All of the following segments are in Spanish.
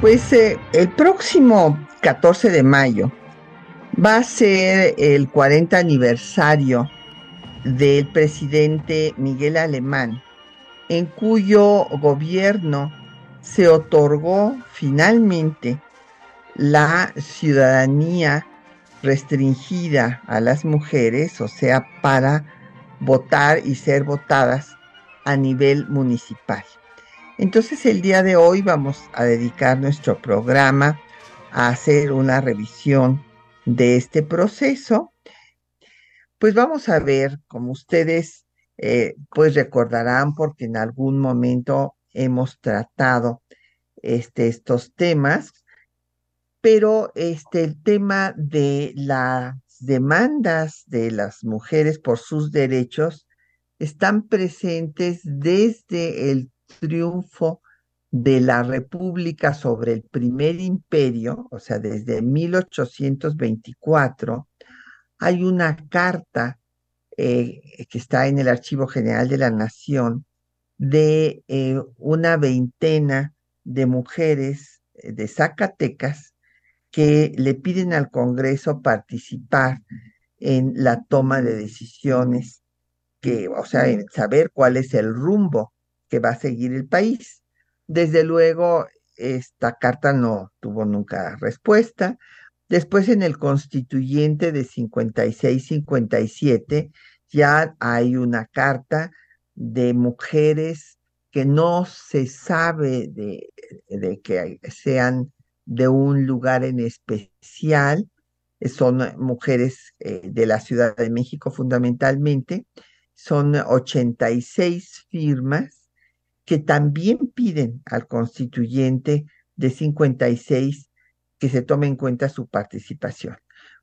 Pues eh, el próximo 14 de mayo va a ser el 40 aniversario del presidente Miguel Alemán, en cuyo gobierno se otorgó finalmente la ciudadanía restringida a las mujeres, o sea, para votar y ser votadas a nivel municipal. Entonces el día de hoy vamos a dedicar nuestro programa a hacer una revisión de este proceso. Pues vamos a ver, como ustedes eh, pues recordarán, porque en algún momento hemos tratado este, estos temas, pero este, el tema de las demandas de las mujeres por sus derechos están presentes desde el triunfo de la República sobre el primer imperio, o sea, desde 1824, hay una carta eh, que está en el Archivo General de la Nación de eh, una veintena de mujeres eh, de Zacatecas que le piden al Congreso participar en la toma de decisiones, que, o sea, en saber cuál es el rumbo que va a seguir el país. Desde luego, esta carta no tuvo nunca respuesta. Después, en el constituyente de 56-57, ya hay una carta de mujeres que no se sabe de, que sean de un lugar en especial, son mujeres eh, de la Ciudad de México fundamentalmente, son 86 firmas que también piden al constituyente de 56 que se tome en cuenta su participación.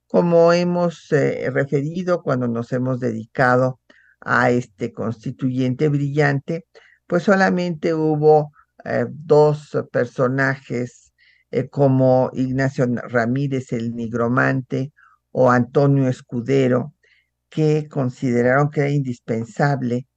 Como hemos eh, referido cuando nos hemos dedicado a este constituyente brillante, pues solamente hubo eh, dos personajes eh, como Ignacio Ramírez el Nigromante o Antonio Escudero, que consideraron que era indispensable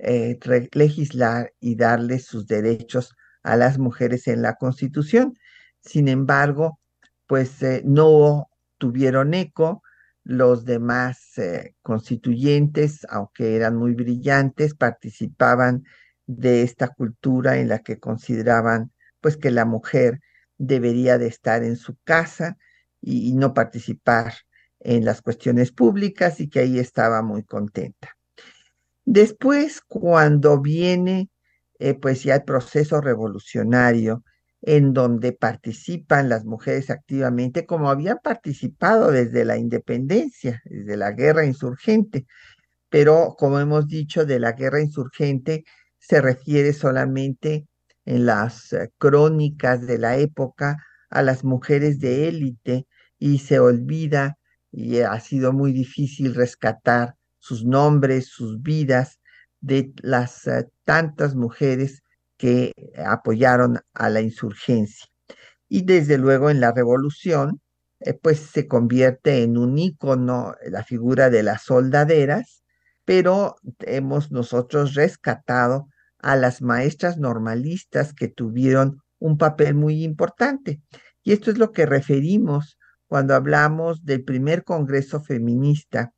eh, legislar y darle sus derechos a las mujeres en la Constitución. Sin embargo, pues eh, no tuvieron eco. Los demás constituyentes, aunque eran muy brillantes, participaban de esta cultura en la que consideraban pues que la mujer debería de estar en su casa y, no participar en las cuestiones públicas y que ahí estaba muy contenta. Después, cuando viene eh, pues ya el proceso revolucionario, en donde participan las mujeres activamente, como habían participado desde la independencia, desde la guerra insurgente, pero como hemos dicho, de la guerra insurgente se refiere solamente en las eh, crónicas de la época a las mujeres de élite y se olvida y ha sido muy difícil rescatar sus nombres, sus vidas de las eh, tantas mujeres que apoyaron a la insurgencia. Y desde luego en la revolución, eh, pues se convierte en un ícono la figura de las soldaderas, pero hemos nosotros rescatado a las maestras normalistas que tuvieron un papel muy importante. Y esto es lo que referimos cuando hablamos del primer Congreso Feminista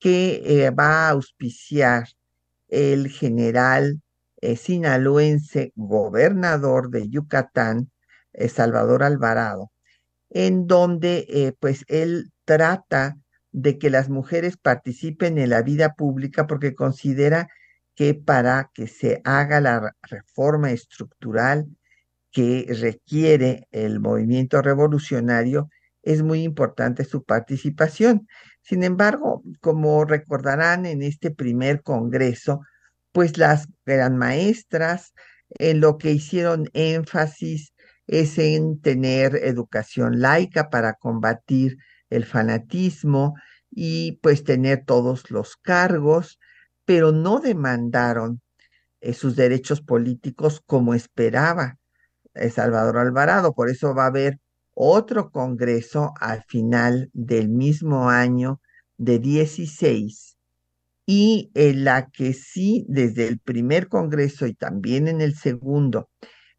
que eh, va a auspiciar el general eh, sinaloense gobernador de Yucatán, eh, Salvador Alvarado, en donde pues él trata de que las mujeres participen en la vida pública porque considera que para que se haga la reforma estructural que requiere el movimiento revolucionario, es muy importante su participación. Sin embargo, como recordarán en este primer congreso, pues las gran maestras en lo que hicieron énfasis es en tener educación laica para combatir el fanatismo y pues tener todos los cargos, pero no demandaron eh, sus derechos políticos como esperaba eh, Salvador Alvarado. Por eso va a haber otro congreso al final del mismo año de 16 y en la que sí, desde el primer congreso y también en el segundo,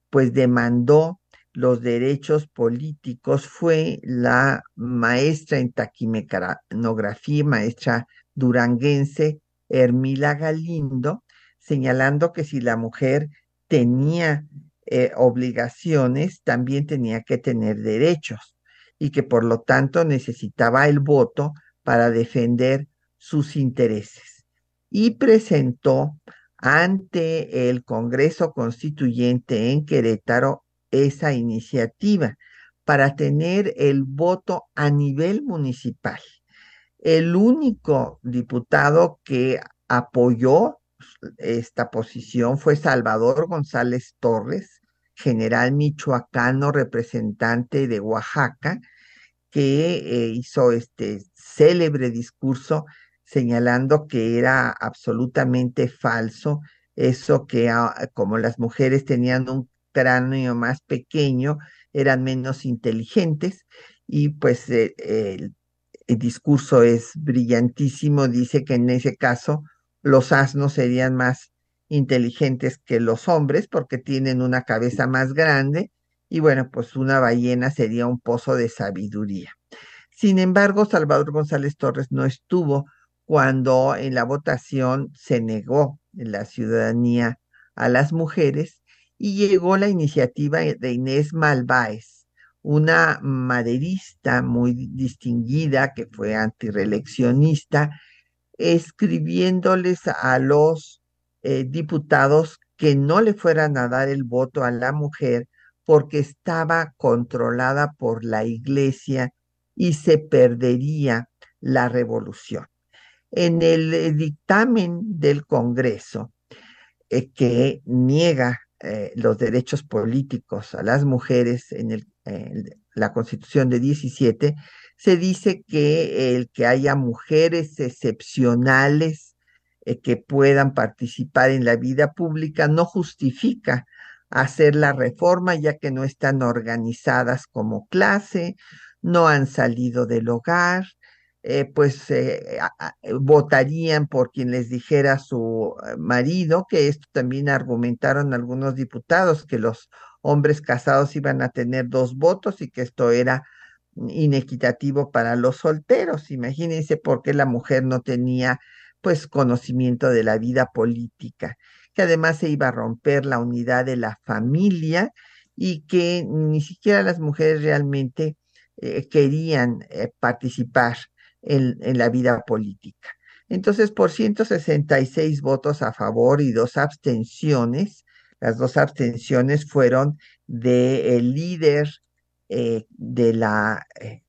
pues demandó los derechos políticos fue la maestra en taquimecanografía, maestra duranguense Hermila Galindo, señalando que si la mujer tenía eh, obligaciones, también tenía que tener derechos y que por lo tanto necesitaba el voto para defender sus intereses. Y presentó ante el Congreso Constituyente en Querétaro esa iniciativa para tener el voto a nivel municipal. El único diputado que apoyó esta posición fue Salvador González Torres, general michoacano representante de Oaxaca, que eh, hizo este célebre discurso señalando que era absolutamente falso eso que ah, como las mujeres tenían un cráneo más pequeño, eran menos inteligentes. Y pues eh, el, discurso es brillantísimo, dice que en ese caso los asnos serían más inteligentes que los hombres porque tienen una cabeza más grande y bueno, pues una ballena sería un pozo de sabiduría. Sin embargo, Salvador González Torres no estuvo cuando en la votación se negó la ciudadanía a las mujeres y llegó la iniciativa de Inés Malváez, una maderista muy distinguida que fue antireeleccionista, escribiéndoles a los eh, diputados que no le fueran a dar el voto a la mujer porque estaba controlada por la iglesia y se perdería la revolución. En el eh, dictamen del Congreso, eh, que niega eh, los derechos políticos a las mujeres en, la Constitución de 17, se dice que el que haya mujeres excepcionales eh, que puedan participar en la vida pública no justifica hacer la reforma ya que no están organizadas como clase, no han salido del hogar, eh, pues eh, votarían por quien les dijera su marido, que esto también argumentaron algunos diputados, que los hombres casados iban a tener dos votos y que esto era inequitativo para los solteros. Imagínense por qué la mujer no tenía pues conocimiento de la vida política, que además se iba a romper la unidad de la familia y que ni siquiera las mujeres realmente querían participar en, la vida política. Entonces, por 166 votos a favor y dos abstenciones, las dos abstenciones fueron del líder eh, de la eh,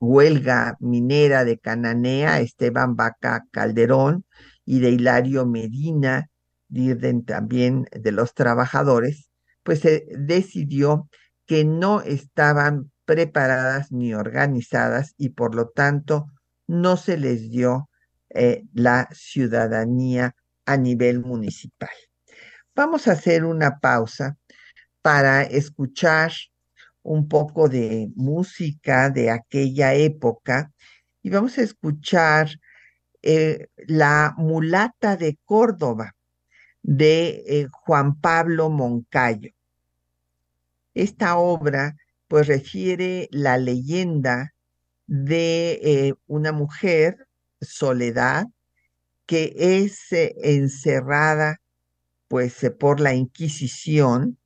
huelga minera de Cananea, Esteban Vaca Calderón, y de Hilario Medina, líder también de los trabajadores, pues se decidió que no estaban preparadas ni organizadas y por lo tanto no se les dio eh, la ciudadanía a nivel municipal. Vamos a hacer una pausa para escuchar un poco de música de aquella época y vamos a escuchar eh, La mulata de Córdoba de eh, Juan Pablo Moncayo. Esta obra pues refiere la leyenda de eh, una mujer, Soledad, que es encerrada pues por la Inquisición,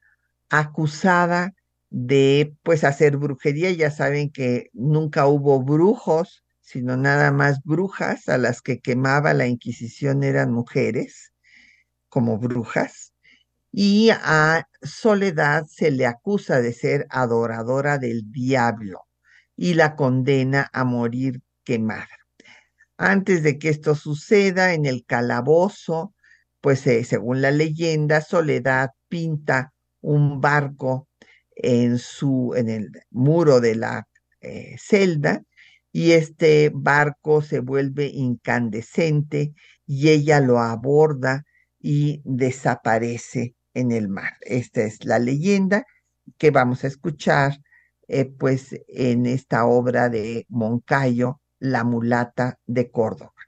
acusada de pues hacer brujería. Ya saben que nunca hubo brujos, sino nada más brujas, a las que quemaba la Inquisición eran mujeres, como brujas. Y a Soledad se le acusa de ser adoradora del diablo y la condena a morir quemada. Antes de que esto suceda, en el calabozo, pues eh, según la leyenda, Soledad pinta un barco en su, en el muro de la eh, celda, y este barco se vuelve incandescente y ella lo aborda y desaparece en el mar. Esta es la leyenda que vamos a escuchar eh, pues en esta obra de Moncayo, La mulata de Córdoba.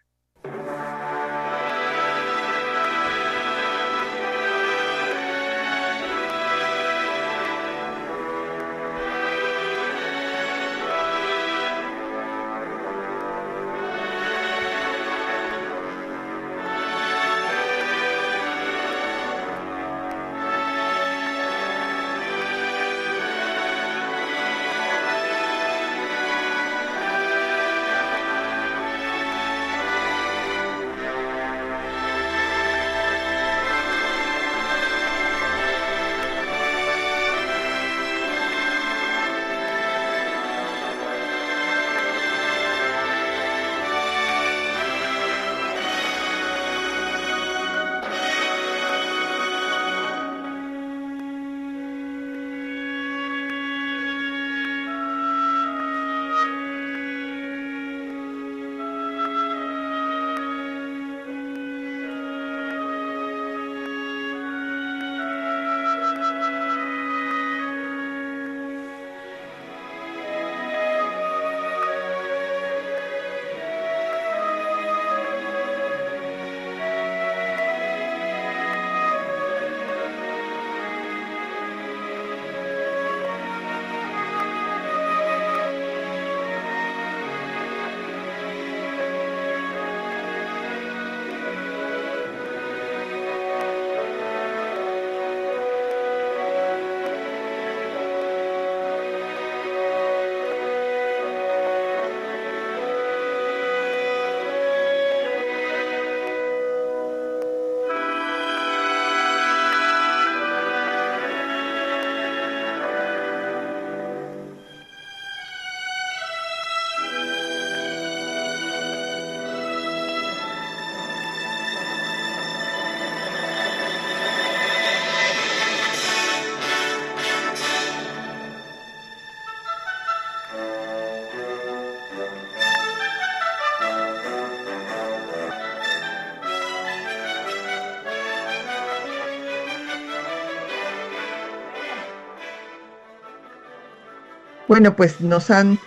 Bueno, pues nos han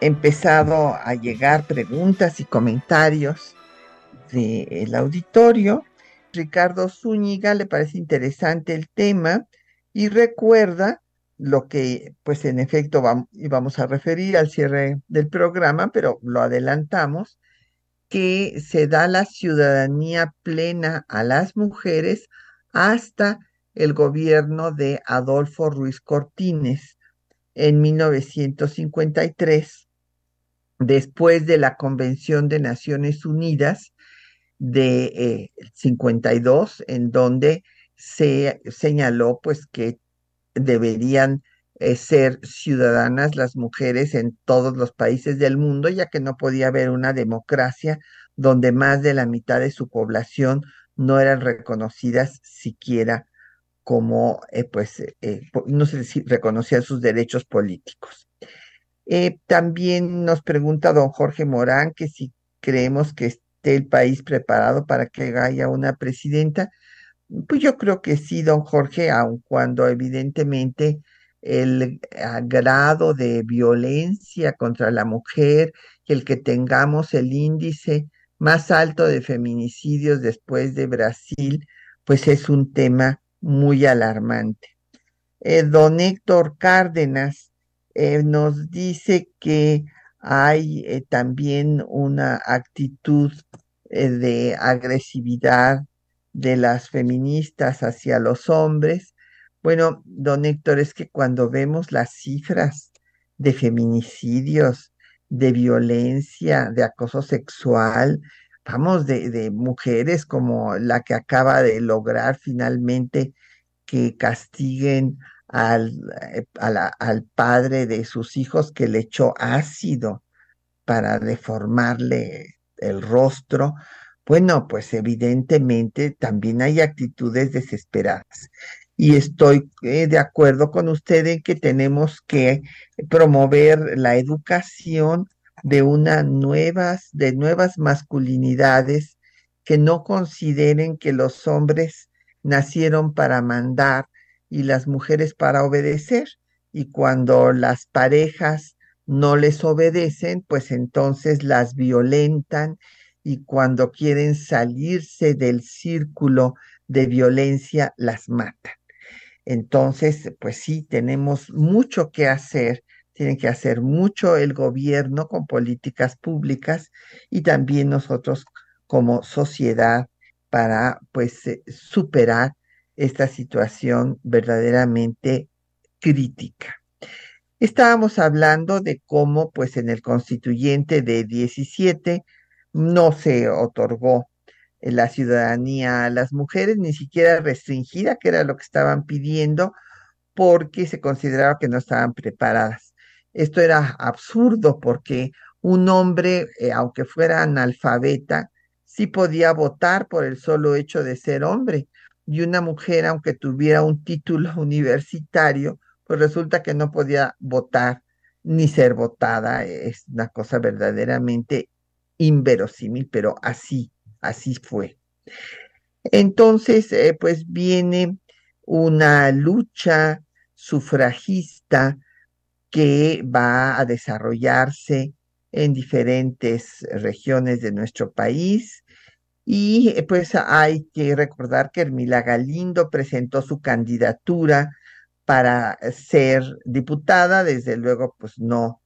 empezado a llegar preguntas y comentarios del auditorio. Ricardo Zúñiga le parece interesante el tema y recuerda lo que, pues en efecto, vamos, íbamos a referir al cierre del programa, pero lo adelantamos, que se da la ciudadanía plena a las mujeres hasta el gobierno de Adolfo Ruiz Cortines en 1953, después de la Convención de Naciones Unidas de 52, eh, en donde se señaló pues que deberían eh, ser ciudadanas las mujeres en todos los países del mundo, ya que no podía haber una democracia donde más de la mitad de su población no eran reconocidas siquiera como, eh, pues, eh, no sé si reconocía sus derechos políticos. Eh, también nos pregunta don Jorge Morán que si creemos que esté el país preparado para que haya una presidenta. Pues yo creo que sí, don Jorge, aun cuando evidentemente el grado de violencia contra la mujer, el que tengamos el índice más alto de feminicidios después de Brasil, pues es un tema muy alarmante. Eh, don Héctor Cárdenas eh, nos dice que hay eh, también una actitud de agresividad de las feministas hacia los hombres. Bueno, don Héctor, es que cuando vemos las cifras de feminicidios, de violencia, de acoso sexual, de, mujeres como la que acaba de lograr finalmente que castiguen al, eh, al padre de sus hijos que le echó ácido para deformarle el rostro. Bueno, pues evidentemente también hay actitudes desesperadas. y estoy eh, de acuerdo con usted en que tenemos que promover la educación de una nuevas, de nuevas masculinidades que no consideren que los hombres nacieron para mandar y las mujeres para obedecer. Y cuando las parejas no les obedecen, pues entonces las violentan y cuando quieren salirse del círculo de violencia, las matan. Entonces, pues sí, tenemos mucho que hacer, tiene que hacer mucho el gobierno con políticas públicas y también nosotros como sociedad para pues eh, superar esta situación verdaderamente crítica. Estábamos hablando de cómo pues en el constituyente de 17 no se otorgó la ciudadanía a las mujeres, ni siquiera restringida, que era lo que estaban pidiendo, porque se consideraba que no estaban preparadas. Esto era absurdo porque un hombre, eh, aunque fuera analfabeta, sí podía votar por el solo hecho de ser hombre. Y una mujer, aunque tuviera un título universitario, pues resulta que no podía votar ni ser votada. Es una cosa verdaderamente inverosímil, pero así así fue. Entonces, eh, pues viene una lucha sufragista que va a desarrollarse en diferentes regiones de nuestro país. Y eh, pues hay que recordar que Hermila Galindo presentó su candidatura para ser diputada, desde luego pues no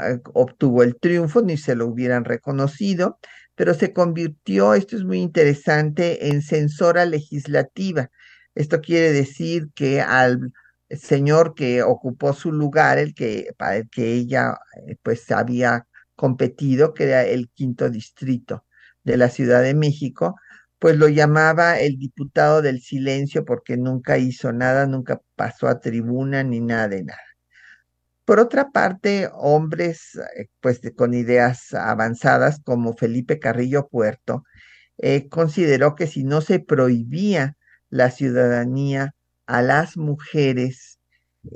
eh, obtuvo el triunfo ni se lo hubieran reconocido, pero se convirtió, esto es muy interesante, en censora legislativa. Esto quiere decir que al señor que ocupó su lugar, el que para el que ella eh, pues había competido, que era el quinto distrito de la Ciudad de México, pues lo llamaba el diputado del silencio porque nunca hizo nada, nunca pasó a tribuna ni nada de nada. Por otra parte, hombres eh, pues con ideas avanzadas como Felipe Carrillo Puerto eh, consideró que si no se prohibía la ciudadanía a las mujeres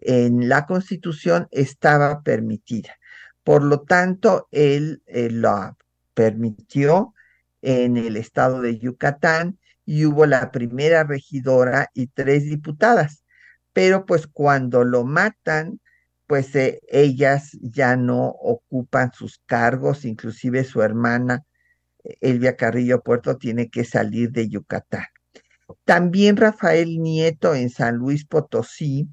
en la Constitución estaba permitida. Por lo tanto, él eh, lo permitió en el estado de Yucatán y hubo la primera regidora y tres diputadas. Pero pues cuando lo matan, pues eh, ellas ya no ocupan sus cargos, inclusive su hermana Elvia Carrillo Puerto tiene que salir de Yucatán. También Rafael Nieto en San Luis Potosí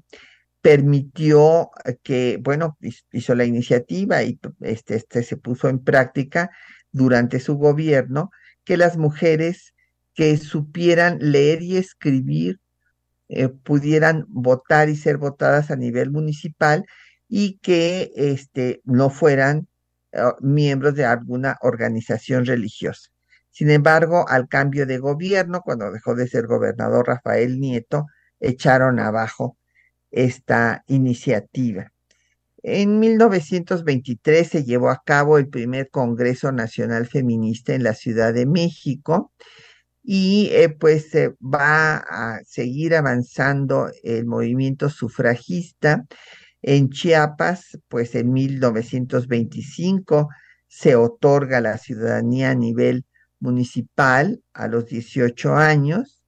permitió que, bueno, hizo la iniciativa y este, este se puso en práctica durante su gobierno, que las mujeres que supieran leer y escribir eh, pudieran votar y ser votadas a nivel municipal y que este, no fueran ah, miembros de alguna organización religiosa. Sin embargo, al cambio de gobierno, cuando dejó de ser gobernador Rafael Nieto, echaron abajo esta iniciativa. En 1923 se llevó a cabo el primer Congreso Nacional Feminista en la Ciudad de México y eh, pues va a seguir avanzando el movimiento sufragista en Chiapas, pues en 1925 se otorga la ciudadanía a nivel municipal a los 18 años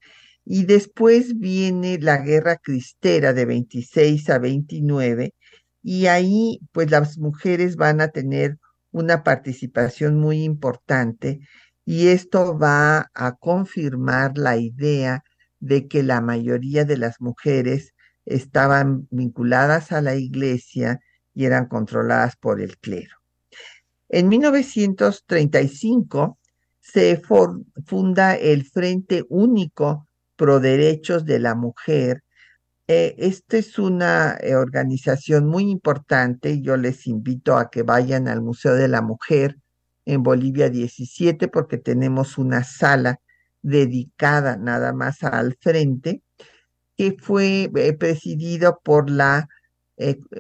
y después viene la guerra cristera de 26 a 29 y ahí pues las mujeres van a tener una participación muy importante y esto va a confirmar la idea de que la mayoría de las mujeres estaban vinculadas a la iglesia y eran controladas por el clero. En 1935 se funda el Frente Único Pro Derechos de la Mujer. Eh, esta es una eh, organización muy importante. Yo les invito a que vayan al Museo de la Mujer en Bolivia 17 porque tenemos una sala dedicada nada más al frente que fue eh, presidido por la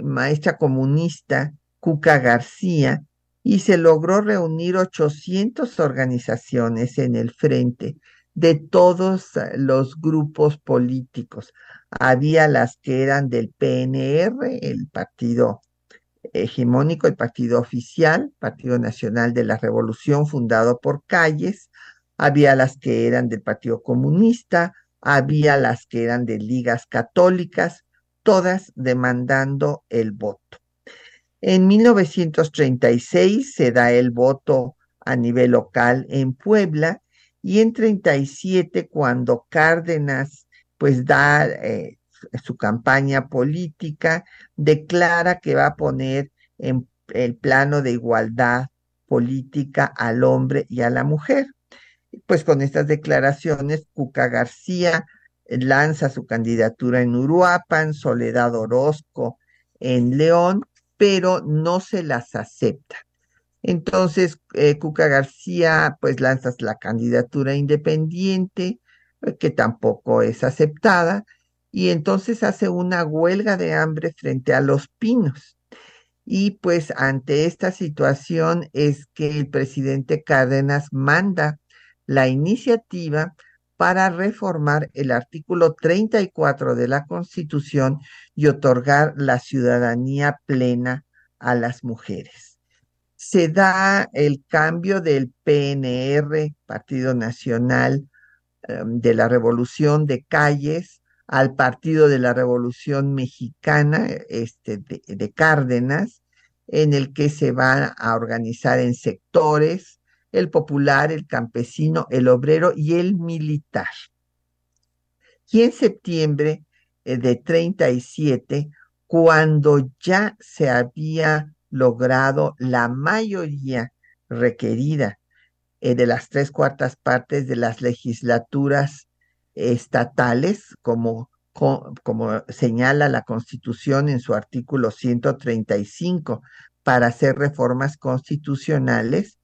maestra comunista Cuca García y se logró reunir 800 organizaciones en el frente de todos los grupos políticos. Había las que eran del PNR, el partido hegemónico, el partido oficial, Partido Nacional de la Revolución, fundado por Calles, había las que eran del Partido Comunista, había las que eran de ligas católicas, todas demandando el voto. En 1936 se da el voto a nivel local en Puebla y en 37 cuando Cárdenas pues da eh, su campaña política, declara que va a poner en el plano de igualdad política al hombre y a la mujer. Pues con estas declaraciones, Cuca García lanza su candidatura en Uruapan, Soledad Orozco en León, pero no se las acepta. Entonces, eh, Cuca García pues lanza la candidatura independiente, eh, que tampoco es aceptada, y entonces hace una huelga de hambre frente a los pinos. Y pues ante esta situación es que el presidente Cárdenas manda la iniciativa para reformar el artículo 34 de la Constitución y otorgar la ciudadanía plena a las mujeres. Se da el cambio del PNR, Partido Nacional em, de la Revolución de Calles, al Partido de la Revolución Mexicana este, de, Cárdenas, en el que se van a organizar en sectores, el popular, el campesino, el obrero y el militar. Y en septiembre eh, de 37, cuando ya se había logrado la mayoría requerida eh, de las tres cuartas partes de las legislaturas estatales, como, como señala la Constitución en su artículo 135, para hacer reformas constitucionales,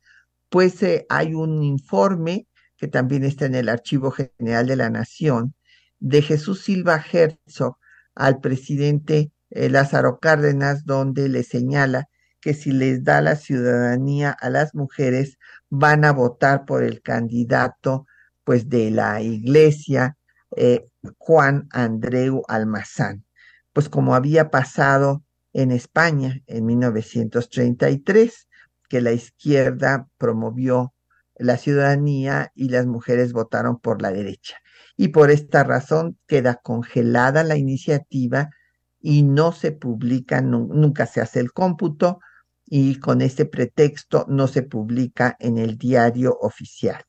pues eh, hay un informe que también está en el Archivo General de la Nación de Jesús Silva Herzog al presidente eh, Lázaro Cárdenas, donde le señala que si les da la ciudadanía a las mujeres, van a votar por el candidato pues de la iglesia eh, Juan Andreu Almazán, pues como había pasado en España en 1933, que la izquierda promovió la ciudadanía y las mujeres votaron por la derecha. Y por esta razón queda congelada la iniciativa y no se publica, nunca se hace el cómputo y con este pretexto no se publica en el diario oficial.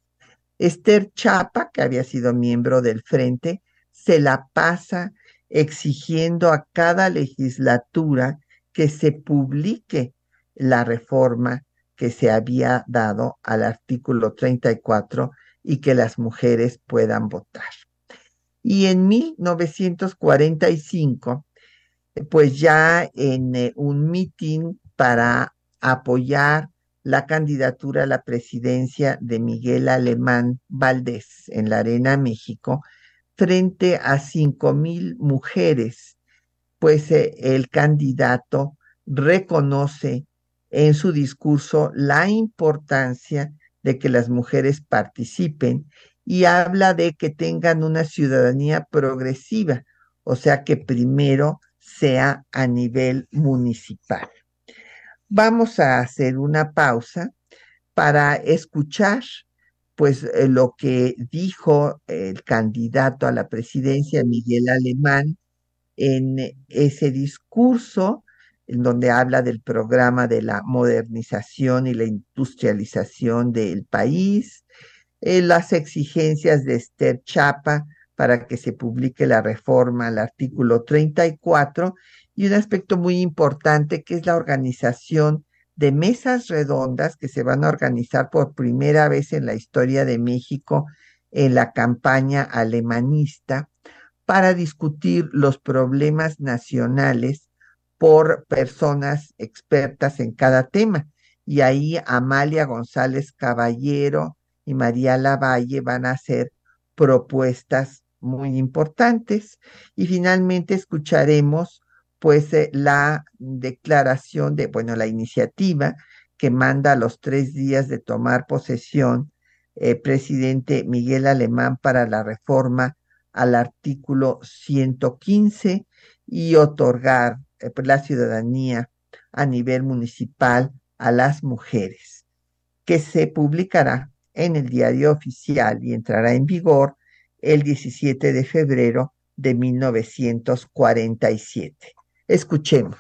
Esther Chapa, que había sido miembro del Frente, se la pasa exigiendo a cada legislatura que se publique la reforma que se había dado al artículo 34 y que las mujeres puedan votar. Y en 1945, pues ya en eh, un mitin para apoyar la candidatura a la presidencia de Miguel Alemán Valdés en la Arena México frente a cinco mil mujeres, pues eh, el candidato reconoce en su discurso la importancia de que las mujeres participen y habla de que tengan una ciudadanía progresiva, o sea que primero sea a nivel municipal. Vamos a hacer una pausa para escuchar pues eh, lo que dijo el candidato a la presidencia, Miguel Alemán, en ese discurso en donde habla del programa de la modernización y la industrialización del país, eh, las exigencias de Esther Chapa para que se publique la reforma al artículo 34 y un aspecto muy importante que es la organización de mesas redondas que se van a organizar por primera vez en la historia de México en la campaña alemanista para discutir los problemas nacionales por personas expertas en cada tema. Y ahí Amalia González Caballero y María Lavalle van a hacer propuestas muy importantes. Y finalmente escucharemos pues eh, la declaración de, bueno, la iniciativa que manda a los tres días de tomar posesión eh, presidente Miguel Alemán para la reforma al artículo 115 y otorgar la ciudadanía a nivel municipal a las mujeres, que se publicará en el diario oficial y entrará en vigor el 17 de febrero de 1947. Escuchemos.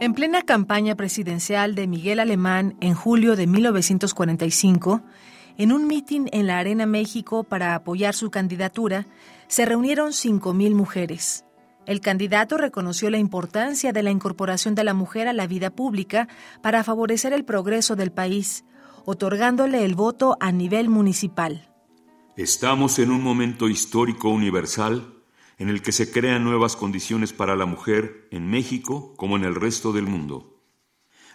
En plena campaña presidencial de Miguel Alemán en julio de 1945, en un mitin en la Arena México para apoyar su candidatura, se reunieron 5.000 mujeres. El candidato reconoció la importancia de la incorporación de la mujer a la vida pública para favorecer el progreso del país, otorgándole el voto a nivel municipal. Estamos en un momento histórico universal en el que se crean nuevas condiciones para la mujer en México como en el resto del mundo.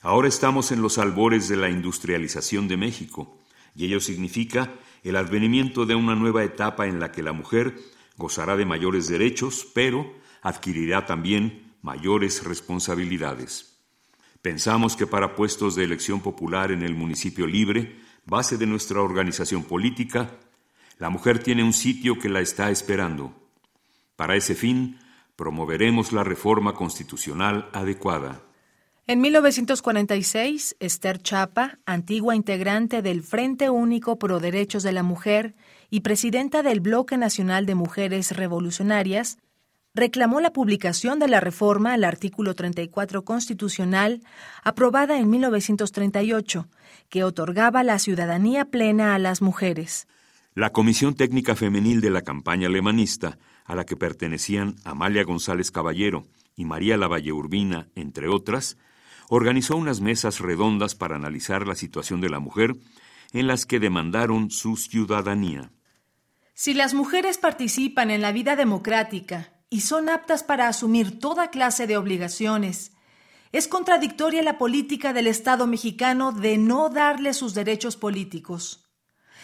Ahora estamos en los albores de la industrialización de México, y ello significa el advenimiento de una nueva etapa en la que la mujer gozará de mayores derechos, pero adquirirá también mayores responsabilidades. Pensamos que para puestos de elección popular en el municipio libre, base de nuestra organización política, la mujer tiene un sitio que la está esperando. Para ese fin, promoveremos la reforma constitucional adecuada. En 1946, Esther Chapa, antigua integrante del Frente Único Pro Derechos de la Mujer y presidenta del Bloque Nacional de Mujeres Revolucionarias, reclamó la publicación de la reforma al artículo 34 constitucional aprobada en 1938, que otorgaba la ciudadanía plena a las mujeres. La Comisión Técnica Femenil de la campaña alemanista, a la que pertenecían Amalia González Caballero y María Lavalle Urbina, entre otras, organizó unas mesas redondas para analizar la situación de la mujer en las que demandaron su ciudadanía. Si las mujeres participan en la vida democrática y son aptas para asumir toda clase de obligaciones, es contradictoria la política del Estado mexicano de no darle sus derechos políticos.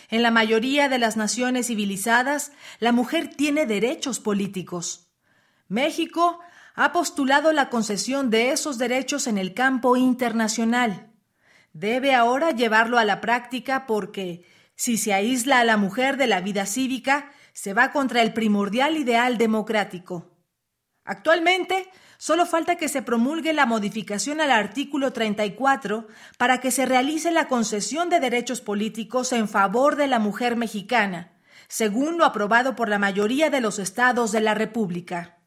En la mayoría de las naciones civilizadas, la mujer tiene derechos políticos. México ha postulado la concesión de esos derechos en el campo internacional. Debe ahora llevarlo a la práctica porque, si se aísla a la mujer de la vida cívica, se va contra el primordial ideal democrático. Actualmente, solo falta que se promulgue la modificación al artículo 34 para que se realice la concesión de derechos políticos en favor de la mujer mexicana, según lo aprobado por la mayoría de los estados de la República.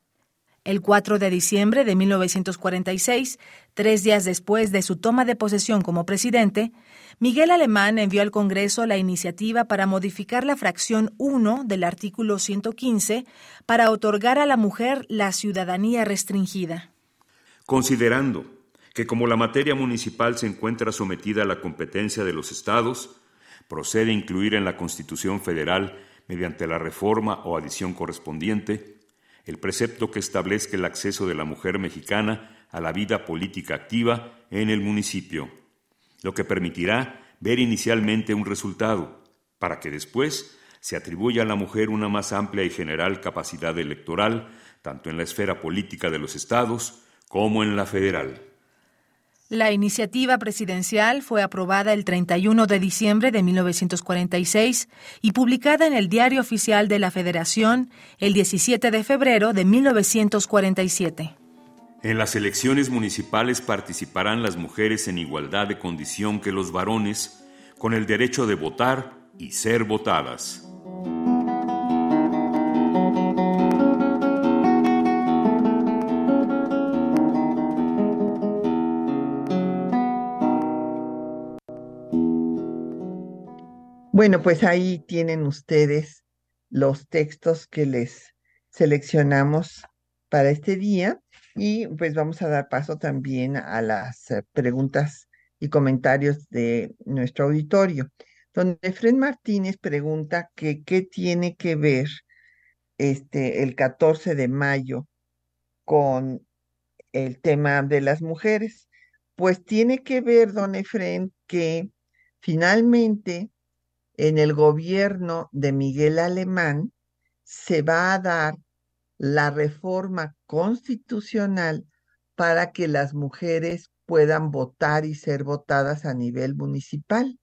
El 4 de diciembre de 1946, tres días después de su toma de posesión como presidente, Miguel Alemán envió al Congreso la iniciativa para modificar la fracción 1 del artículo 115 para otorgar a la mujer la ciudadanía restringida. Considerando que como la materia municipal se encuentra sometida a la competencia de los estados, procede incluir en la Constitución Federal, mediante la reforma o adición correspondiente, el precepto que establezca el acceso de la mujer mexicana a la vida política activa en el municipio, lo que permitirá ver inicialmente un resultado, para que después se atribuya a la mujer una más amplia y general capacidad electoral, tanto en la esfera política de los estados como en la federal. La iniciativa presidencial fue aprobada el 31 de diciembre de 1946 y publicada en el Diario Oficial de la Federación el 17 de febrero de 1947. En las elecciones municipales participarán las mujeres en igualdad de condición que los varones, con el derecho de votar y ser votadas. Bueno, pues ahí tienen ustedes los textos que les seleccionamos para este día y pues vamos a dar paso también a las eh, preguntas y comentarios de nuestro auditorio, donde Fred Martínez pregunta que qué tiene que ver este el 14 de mayo con el tema de las mujeres. Pues tiene que ver, don Efren, que finalmente en el gobierno de Miguel Alemán se va a dar la reforma constitucional para que las mujeres puedan votar y ser votadas a nivel municipal,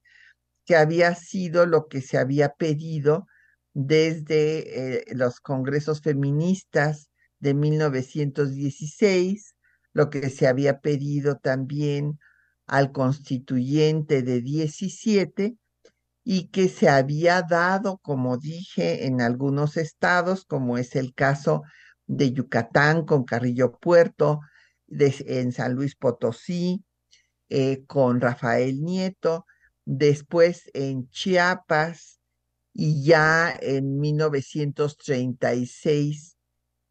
que había sido lo que se había pedido desde eh, los congresos feministas de 1916, lo que se había pedido también al constituyente de 17 y que se había dado, como dije, en algunos estados, como es el caso de Yucatán con Carrillo Puerto, en San Luis Potosí, eh, con Rafael Nieto, después en Chiapas y ya en 1936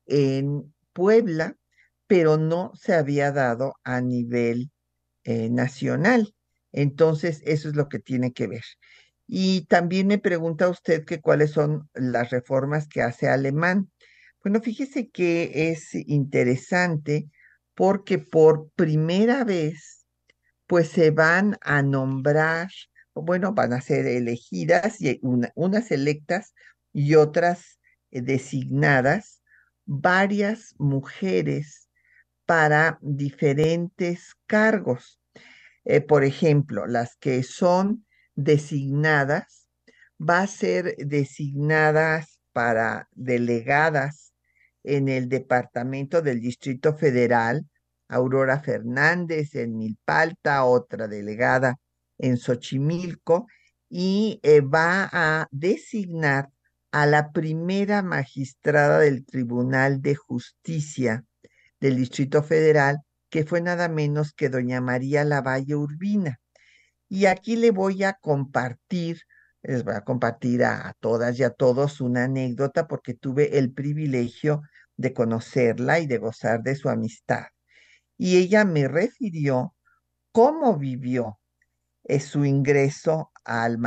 en Puebla, pero no se había dado a nivel eh, nacional. Entonces, eso es lo que tiene que ver. Y también me pregunta usted que cuáles son las reformas que hace Alemán. Bueno, fíjese que es interesante porque por primera vez, pues se van a nombrar, bueno, van a ser elegidas, y unas electas y otras eh, designadas, varias mujeres para diferentes cargos. Eh, por ejemplo, las que son designadas, va a ser designadas para delegadas en el departamento del Distrito Federal, Aurora Fernández en Milpalta, otra delegada en Xochimilco, y eh, va a designar a la primera magistrada del Tribunal de Justicia del Distrito Federal, que fue nada menos que doña María Lavalle Urbina. Y aquí le voy a compartir, les voy a compartir a, todas y a todos una anécdota porque tuve el privilegio de conocerla y de gozar de su amistad. Y ella me refirió cómo vivió eh, su ingreso al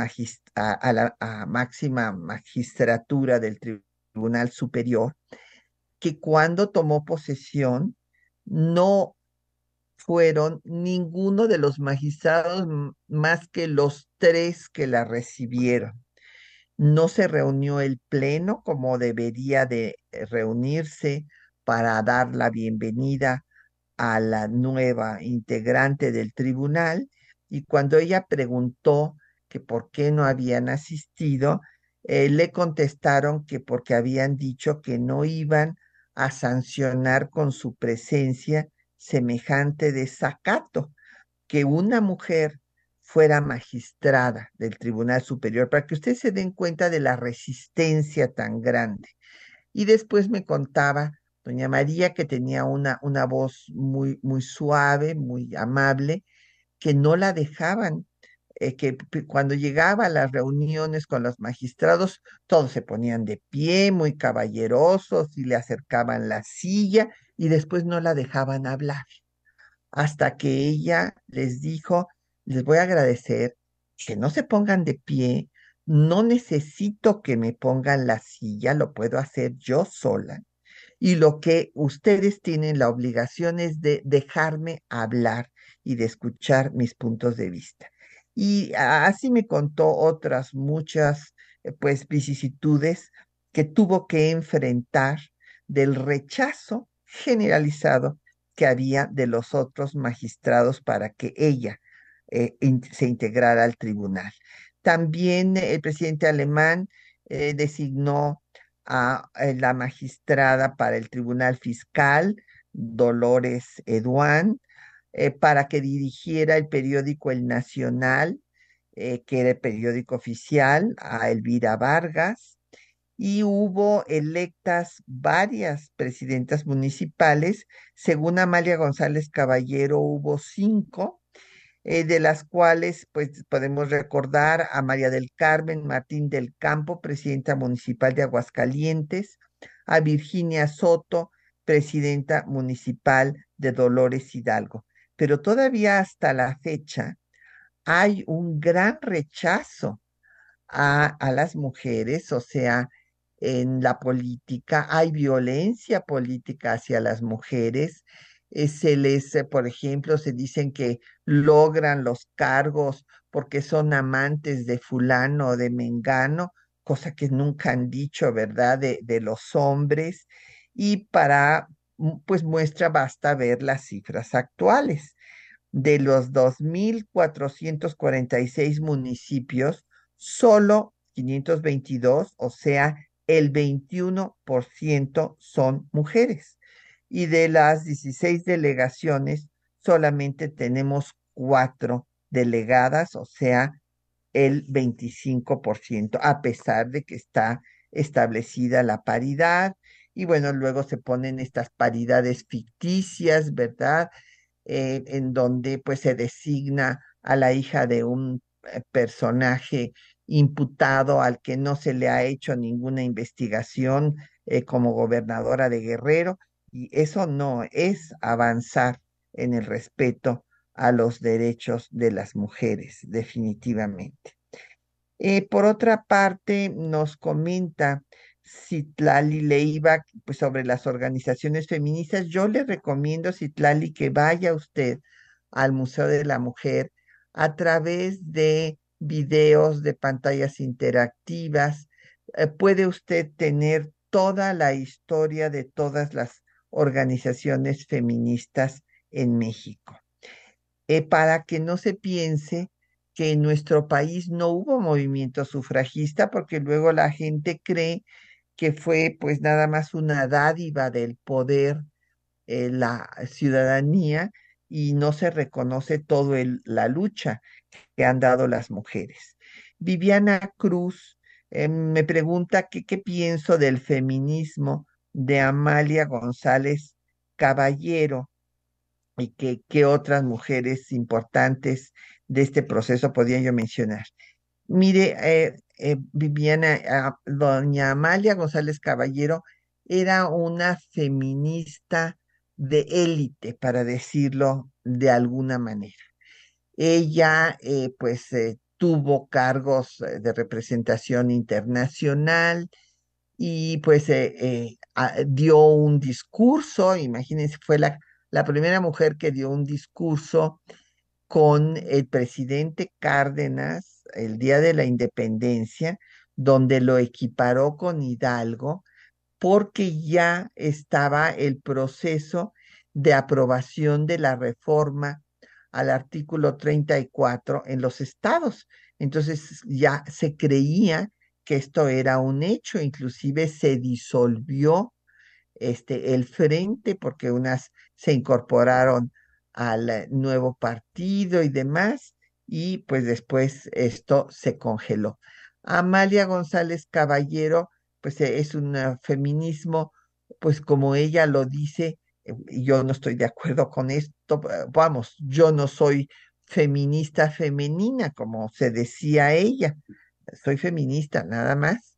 a, la máxima magistratura del Tribunal Superior, que cuando tomó posesión no fueron ninguno de los magistrados más que los tres que la recibieron. No se reunió el pleno como debería de eh, reunirse para dar la bienvenida a la nueva integrante del tribunal y cuando ella preguntó que por qué no habían asistido, eh, le contestaron que porque habían dicho que no iban a sancionar con su presencia semejante desacato, que una mujer fuera magistrada del Tribunal Superior, para que ustedes se den cuenta de la resistencia tan grande. Y después me contaba doña María que tenía una, una voz muy, muy suave, muy amable, que no la dejaban, eh, que cuando llegaba a las reuniones con los magistrados, todos se ponían de pie, muy caballerosos, y le acercaban la silla y después no la dejaban hablar, hasta que ella les dijo, les voy a agradecer que no se pongan de pie, no necesito que me pongan la silla, lo puedo hacer yo sola. Y lo que ustedes tienen la obligación es de dejarme hablar y de escuchar mis puntos de vista. Y así me contó otras muchas, eh, pues, vicisitudes que tuvo que enfrentar del rechazo generalizado que había de los otros magistrados para que ella eh, se integrara al tribunal. También el presidente alemán eh, designó a, eh, la magistrada para el Tribunal Fiscal, Dolores Eduán, para que dirigiera el periódico El Nacional, que era el periódico oficial, a Elvira Vargas, y hubo electas varias presidentas municipales. Según Amalia González Caballero, hubo cinco, eh, de las cuales pues podemos recordar a María del Carmen Martín del Campo, presidenta municipal de Aguascalientes, a Virginia Soto, presidenta municipal de Dolores Hidalgo. Pero todavía hasta la fecha hay un gran rechazo a, a las mujeres, o sea, en la política hay violencia política hacia las mujeres eh, se les, eh, por ejemplo, se dicen que logran los cargos porque son amantes de fulano o de mengano, cosa que nunca han dicho, ¿verdad?, de, de los hombres. Y para pues muestra, basta ver las cifras actuales. De los 2.446 municipios, solo 522, o sea, el 21% son mujeres. Y de las 16 delegaciones, solamente tenemos cuatro delegadas, o sea, el 25%, a pesar de que está establecida la paridad. Y bueno, luego se ponen estas paridades ficticias, ¿verdad? Eh, en donde pues se designa a la hija de un eh, personaje imputado al que no se le ha hecho ninguna investigación eh, como gobernadora de Guerrero. Y eso no es avanzar en el respeto a los derechos de las mujeres, definitivamente. Eh, por otra parte, nos comenta Citlali Leiva pues, sobre las organizaciones feministas. Yo le recomiendo, Citlali, que vaya usted al Museo de la Mujer a través de videos, de pantallas interactivas. Eh, puede usted tener toda la historia de todas las organizaciones feministas en México. Eh, para que no se piense que en nuestro país no hubo movimiento sufragista, porque luego la gente cree que fue pues nada más una dádiva del poder, eh, la ciudadanía, y no se reconoce todo la lucha que han dado las mujeres. Viviana Cruz eh, me pregunta qué pienso del feminismo de Amalia González Caballero y que, qué otras mujeres importantes de este proceso podría yo mencionar. Mire, eh, eh, Viviana, ah, doña Amalia González Caballero era una feminista de élite, para decirlo de alguna manera. Ella, eh, pues, tuvo cargos de representación internacional y, pues, dio un discurso, imagínense, fue la la primera mujer que dio un discurso con el presidente Cárdenas el día de la independencia, donde lo equiparó con Hidalgo, porque ya estaba el proceso de aprobación de la reforma al artículo 34 en los estados. Entonces ya se creía que esto era un hecho, inclusive se disolvió este, el frente, porque unas se incorporaron al nuevo partido y demás, y pues después esto se congeló. Amalia González Caballero, pues eh, es un feminismo, pues como ella lo dice, eh, yo no estoy de acuerdo con esto, vamos, yo no soy feminista femenina, como se decía ella, soy feminista nada más.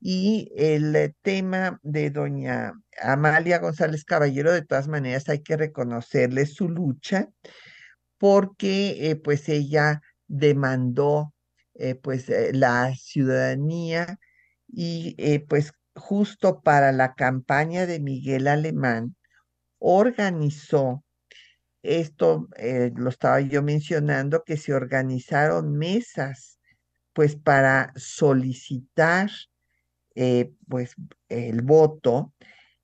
Y el eh, tema de doña Amalia González Caballero, de todas maneras, hay que reconocerle su lucha porque eh, pues ella demandó eh, pues la ciudadanía y pues justo para la campaña de Miguel Alemán organizó esto, lo estaba yo mencionando, que se organizaron mesas pues para solicitar eh, pues el voto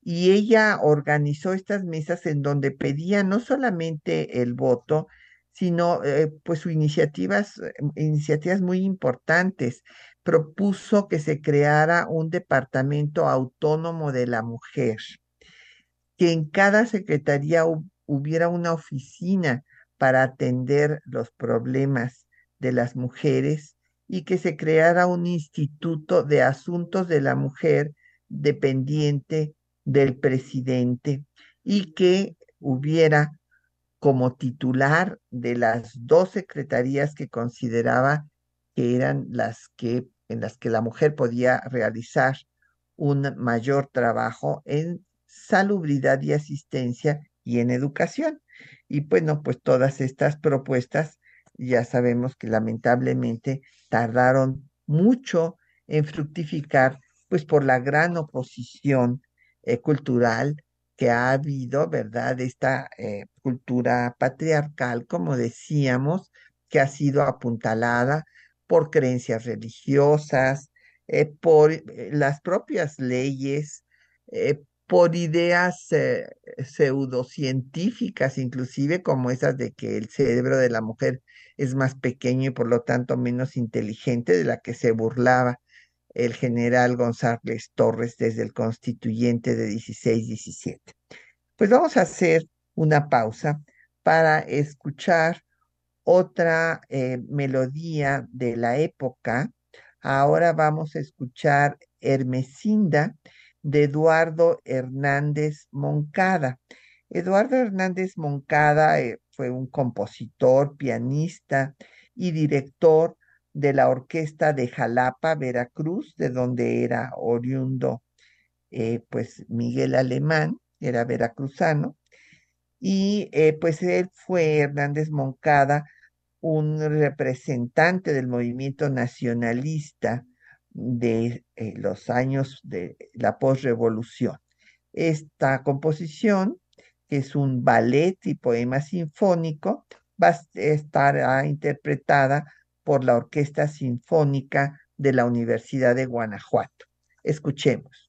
y ella organizó estas mesas en donde pedía no solamente el voto, sino eh, pues sus iniciativas, eh, iniciativas muy importantes. Propuso que se creara un departamento autónomo de la mujer, que en cada secretaría hubiera una oficina para atender los problemas de las mujeres y que se creara un instituto de asuntos de la mujer dependiente del presidente y que hubiera como titular de las dos secretarías que consideraba que eran las que en las que la mujer podía realizar un mayor trabajo en salubridad y asistencia y en educación. Y bueno, pues todas estas propuestas ya sabemos que lamentablemente tardaron mucho en fructificar, pues por la gran oposición eh, cultural que ha habido, ¿verdad? Esta eh, cultura patriarcal, como decíamos, que ha sido apuntalada por creencias religiosas, eh, por las propias leyes, por ideas eh, pseudocientíficas, inclusive como esas de que el cerebro de la mujer es más pequeño y por lo tanto menos inteligente, de la que se burlaba el general González Torres desde el constituyente de 16-17. Pues vamos a hacer una pausa para escuchar otra eh, melodía de la época. Ahora vamos a escuchar Hermesinda de Eduardo Hernández Moncada. Eduardo Hernández Moncada eh, fue un compositor, pianista y director de la orquesta de Jalapa, Veracruz, de donde era oriundo eh, pues Miguel Alemán, era veracruzano, y pues él fue Hernández Moncada, un representante del movimiento nacionalista de eh, los años de la posrevolución. Esta composición, que es un ballet y poema sinfónico, va a estar interpretada por la Orquesta Sinfónica de la Universidad de Guanajuato. Escuchemos.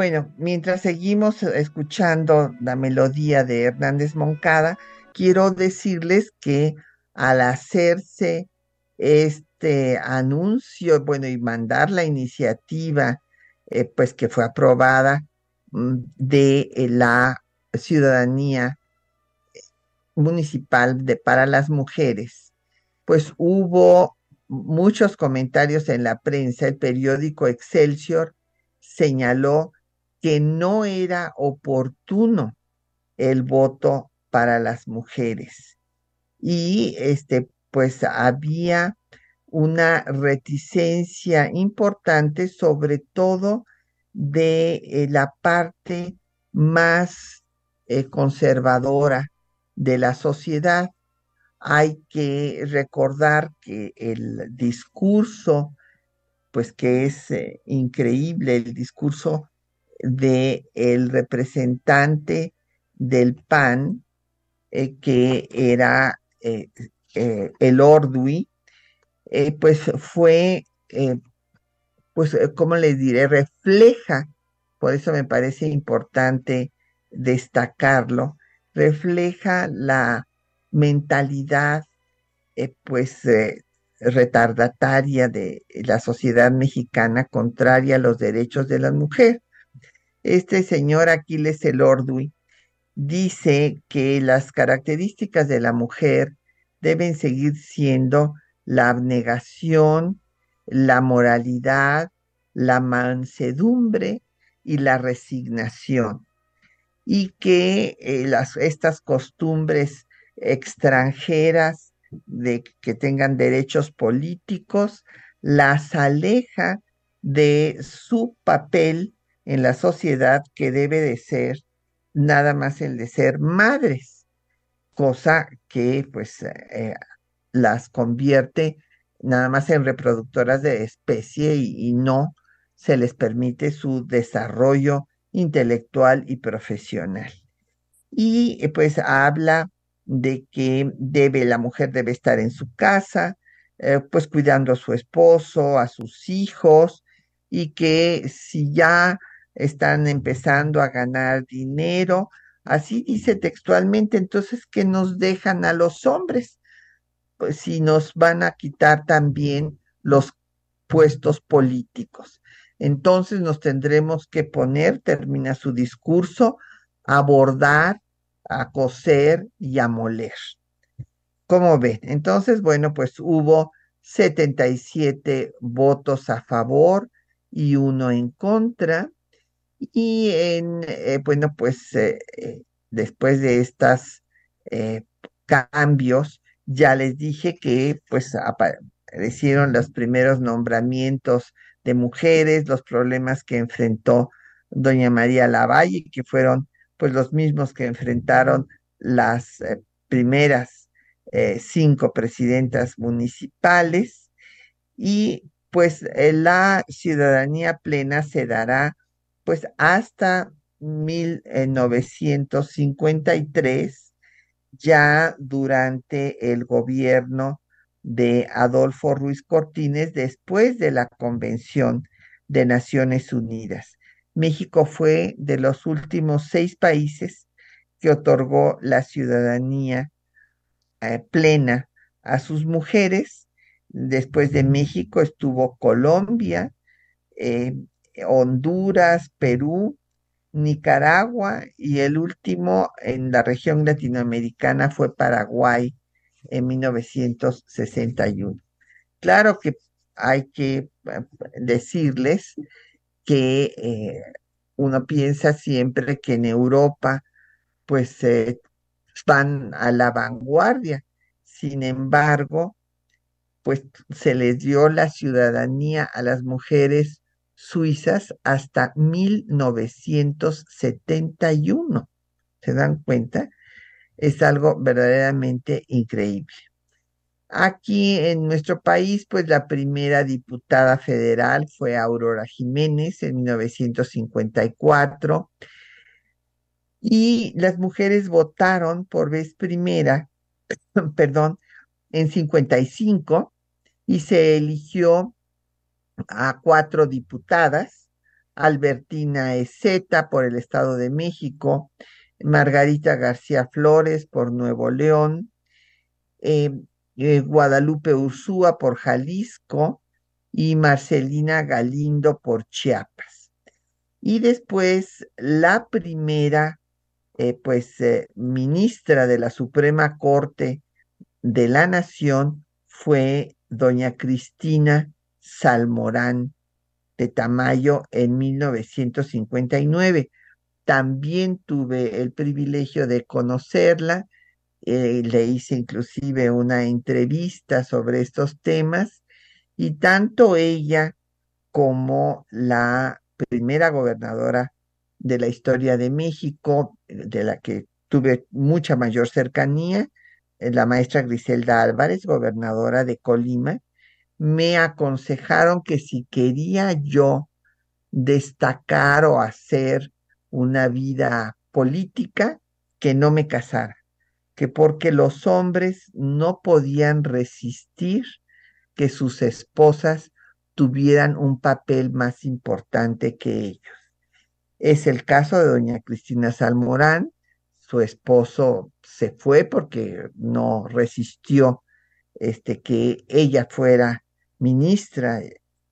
Bueno, mientras seguimos escuchando la melodía de Hernández Moncada, quiero decirles que al hacerse este anuncio, bueno, y mandar la iniciativa, eh, pues que fue aprobada mm, de eh, la ciudadanía municipal de, para las mujeres, pues hubo muchos comentarios en la prensa. El periódico Excelsior señaló que no era oportuno el voto para las mujeres. Y este, pues había una reticencia importante, sobre todo de eh, la parte más eh, conservadora de la sociedad. Hay que recordar que el discurso, pues que es eh, increíble, el discurso de el representante del PAN, eh, que era eh, eh, el Ordui, pues fue, pues, ¿cómo les diré? Refleja, por eso me parece importante destacarlo, refleja la mentalidad, pues, retardataria de la sociedad mexicana contraria a los derechos de la mujer. Este señor Aquiles Elordui dice que las características de la mujer deben seguir siendo la abnegación, la moralidad, la mansedumbre, y la resignación. Y que eh, las, estas costumbres extranjeras de que tengan derechos políticos las aleja de su papel en la sociedad que debe de ser nada más el de ser madres, cosa que pues eh, las convierte nada más en reproductoras de especie y, no se les permite su desarrollo intelectual y profesional. Y eh, pues habla de que debe, la mujer debe estar en su casa, eh, pues cuidando a su esposo, a sus hijos, y que si ya están empezando a ganar dinero, así dice textualmente, entonces que nos dejan a los hombres, pues si nos van a quitar también los puestos políticos. Entonces nos tendremos que poner, termina su discurso, a bordar, a coser y a moler. ¿Cómo ven? Entonces, bueno, pues hubo 77 votos a favor y uno en contra. Y en, eh, bueno, pues eh, eh, después de estos cambios, ya les dije que pues aparecieron los primeros nombramientos de mujeres, los problemas que enfrentó doña María Lavalle, que fueron pues los mismos que enfrentaron las primeras cinco presidentas municipales. Y pues la ciudadanía plena se dará pues hasta 1953, ya durante el gobierno de Adolfo Ruiz Cortines, después de la Convención de Naciones Unidas. México fue de los últimos seis países que otorgó la ciudadanía eh, plena a sus mujeres. Después de México estuvo Colombia, eh, Honduras, Perú, Nicaragua y el último en la región latinoamericana fue Paraguay en 1961. Claro que hay que eh, decirles que eh, uno piensa siempre que en Europa pues van a la vanguardia. Sin embargo, pues se les dio la ciudadanía a las mujeres suizas hasta 1971. ¿Se dan cuenta? Es algo verdaderamente increíble. Aquí en nuestro país, pues la primera diputada federal fue Aurora Jiménez en 1954 y las mujeres votaron por vez primera, perdón, en 55 y se eligió a cuatro diputadas, Albertina Ezeta por el Estado de México, Margarita García Flores por Nuevo León, eh, eh, Guadalupe Ursúa por Jalisco y Marcelina Galindo por Chiapas. Y después la primera, eh, pues, ministra de la Suprema Corte de la Nación fue doña Cristina Salmorán de Tamayo en 1959. También tuve el privilegio de conocerla, eh, le hice inclusive una entrevista sobre estos temas y tanto ella como la primera gobernadora de la historia de México, de la que tuve mucha mayor cercanía, la maestra Griselda Álvarez, gobernadora de Colima, me aconsejaron que si quería yo destacar o hacer una vida política, que no me casara, que porque los hombres no podían resistir que sus esposas tuvieran un papel más importante que ellos. Es el caso de doña Cristina Salmorán, su esposo se fue porque no resistió este que ella fuera ministra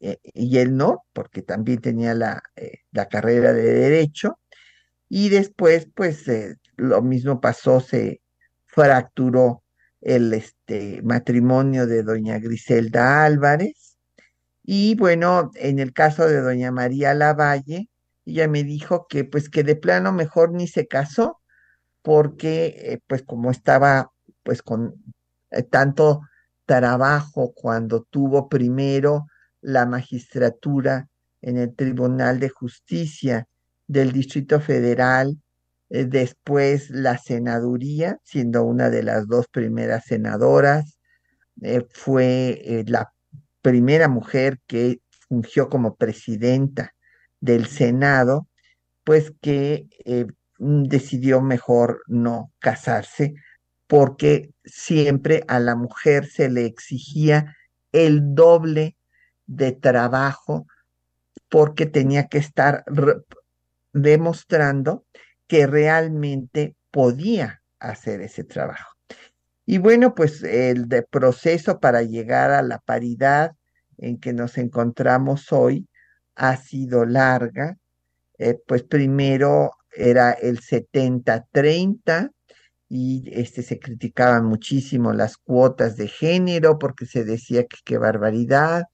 eh, y él no, porque también tenía la, eh, la carrera de derecho. Y después, pues eh, lo mismo pasó, se fracturó el este, matrimonio de doña Griselda Álvarez. Y bueno, en el caso de doña María Lavalle, ella me dijo que pues que de plano mejor ni se casó porque eh, pues como estaba pues con eh, tanto trabajo cuando tuvo primero la magistratura en el Tribunal de Justicia del Distrito Federal, eh, después la senaduría, siendo una de las dos primeras senadoras, fue la primera mujer que fungió como presidenta del Senado, pues que decidió mejor no casarse porque siempre a la mujer se le exigía el doble de trabajo porque tenía que estar demostrando que realmente podía hacer ese trabajo. Y bueno, pues el proceso para llegar a la paridad en que nos encontramos hoy ha sido larga. Eh, pues primero era el 70-30 y este, se criticaban muchísimo las cuotas de género porque se decía que qué barbaridad,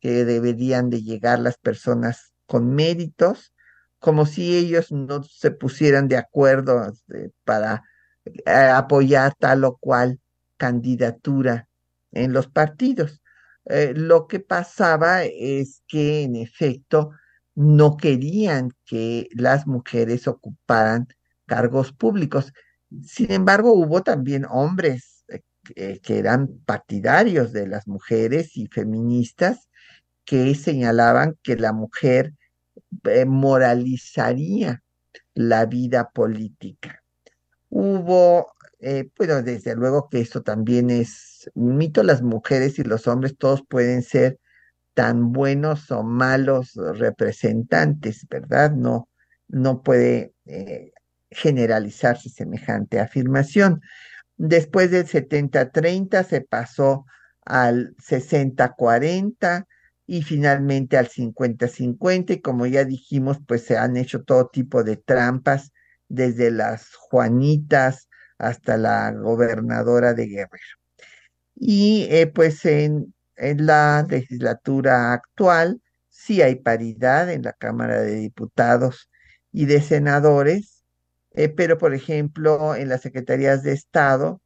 que deberían de llegar las personas con méritos, como si ellos no se pusieran de acuerdo este, para eh, apoyar tal o cual candidatura en los partidos. Eh, lo que pasaba es que en efecto no querían que las mujeres ocuparan cargos públicos. Sin embargo, hubo también hombres eh, que eran partidarios de las mujeres y feministas que señalaban que la mujer eh, moralizaría la vida política. Hubo, eh, bueno, desde luego que esto también es un mito, las mujeres y los hombres todos pueden ser tan buenos o malos representantes, ¿verdad? No, no puede generalizarse semejante afirmación. Después del 70-30 se pasó al 60-40 y finalmente al 50-50 y como ya dijimos, pues se han hecho todo tipo de trampas, desde las Juanitas hasta la gobernadora de Guerrero. Y eh, pues en, en la legislatura actual sí hay paridad en la Cámara de Diputados y de Senadores, eh, pero, por ejemplo, en las secretarías de Estado,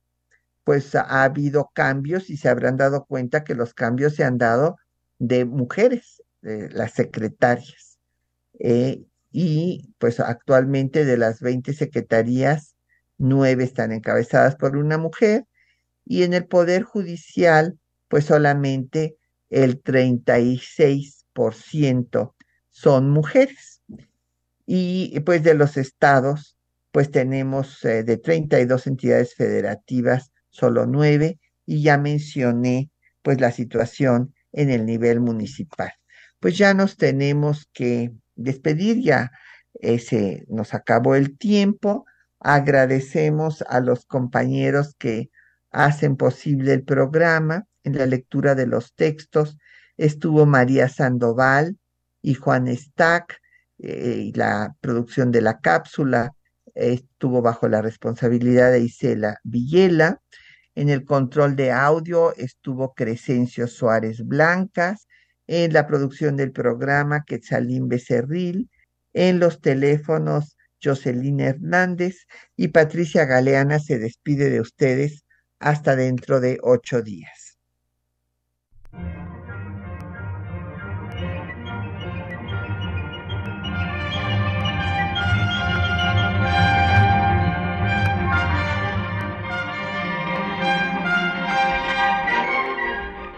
pues ha habido cambios y se habrán dado cuenta que los cambios se han dado de mujeres, las secretarias. Eh, y pues actualmente de las 20 secretarías, nueve están encabezadas por una mujer y en el Poder Judicial, pues solamente el 36% son mujeres. Y pues de los estados, pues tenemos eh, de 32 entidades federativas, solo nueve, y ya mencioné pues la situación en el nivel municipal. Pues ya nos tenemos que despedir, ya ese nos acabó el tiempo. Agradecemos a los compañeros que hacen posible el programa. En la lectura de los textos estuvo María Sandoval y Juan Stack, eh, y la producción de la cápsula estuvo bajo la responsabilidad de Isela Villela. En el control de audio estuvo Crescencio Suárez Blancas. En la producción del programa Quetzalín Becerril. En los teléfonos Jocelyn Hernández y Patricia Galeana se despide de ustedes hasta dentro de ocho días.